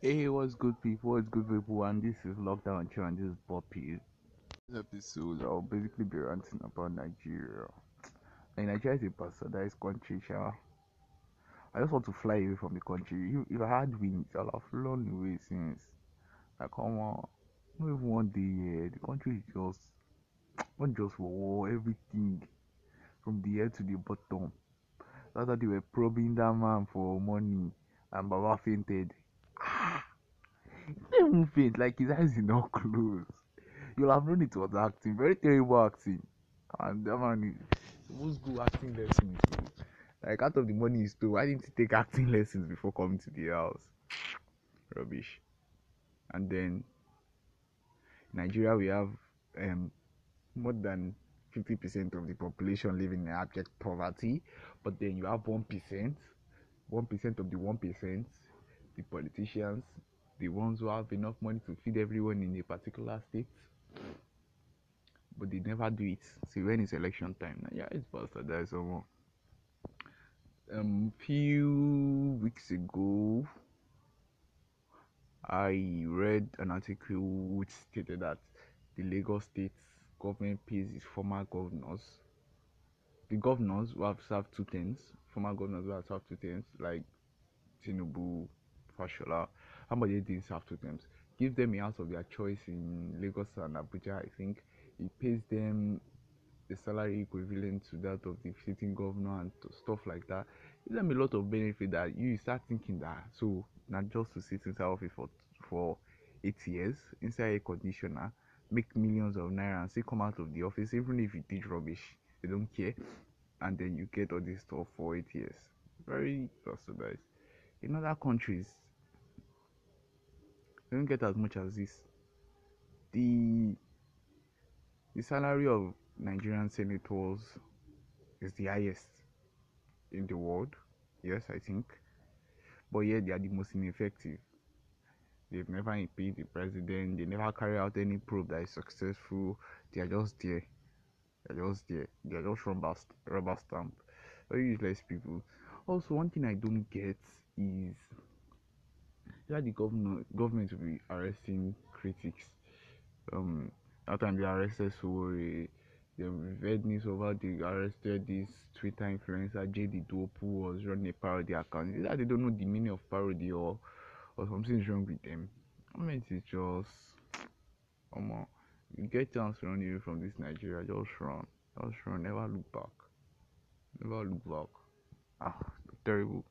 Hey, what's good, people? What's good, people? And this is Lockdown Chill, and this is Poppy. This episode, I'll basically be ranting about Nigeria. Like, Nigeria is a bastardized country, sure. I just want to fly away from the country. If, if I had wings, I'll have flown away since. Like, come on. Not even one day here. The country is just, not just for war, everything. From the head to the bottom. That's how they were probing that man for money, and Baba fainted. Ah! Even faint, like his eyes did not close. You'll have known it was acting, very terrible acting. And that man is supposed to go acting lessons. Like out of the money he stole, why didn't he take acting lessons before coming to the house? Rubbish. And then Nigeria we have um more than 50% of the population living in abject poverty, but then you have 1%, 1% of the 1%, the politicians, the ones who have enough money to feed everyone in a particular state, but they never do it. See, when it's election time, yeah, it's faster. There's someone. Um, few weeks ago, I read an article which stated that the Lagos State government pays its former governors. The governors who have served two terms, former governors who have served two terms, like Tinubu, Somebody didn't serve two terms. Give them a house of their choice in Lagos and Abuja. I think it pays them the salary equivalent to that of the sitting governor and stuff like that. Gives them a lot of benefit that you start thinking that so not just to sit inside office for for eight years inside a conditioner, make millions of naira and still come out of the office even if you did rubbish. They don't care. And then you get all this stuff for eight years. Very subsidized. In other countries, they don't get as much as this. The the salary of Nigerian senators is the highest in the world. Yes, I think. But yet they are the most ineffective. They've never impeached the president. They never carry out any probe that is successful. They are just there. They're just there. They're just rubber, rubber stamp. Very useless people. Also, one thing I don't get is that the government government will be arresting critics. Um, that time they arrested Sowore. They read news over they arrested this Twitter influencer JD Dope who was running a parody account. Is that they don't know the meaning of parody or or something's wrong with them? I mean, it's just come on. You get chance run away from this Nigeria, just run. Just run. Never look back. Never look back. Ah, terrible.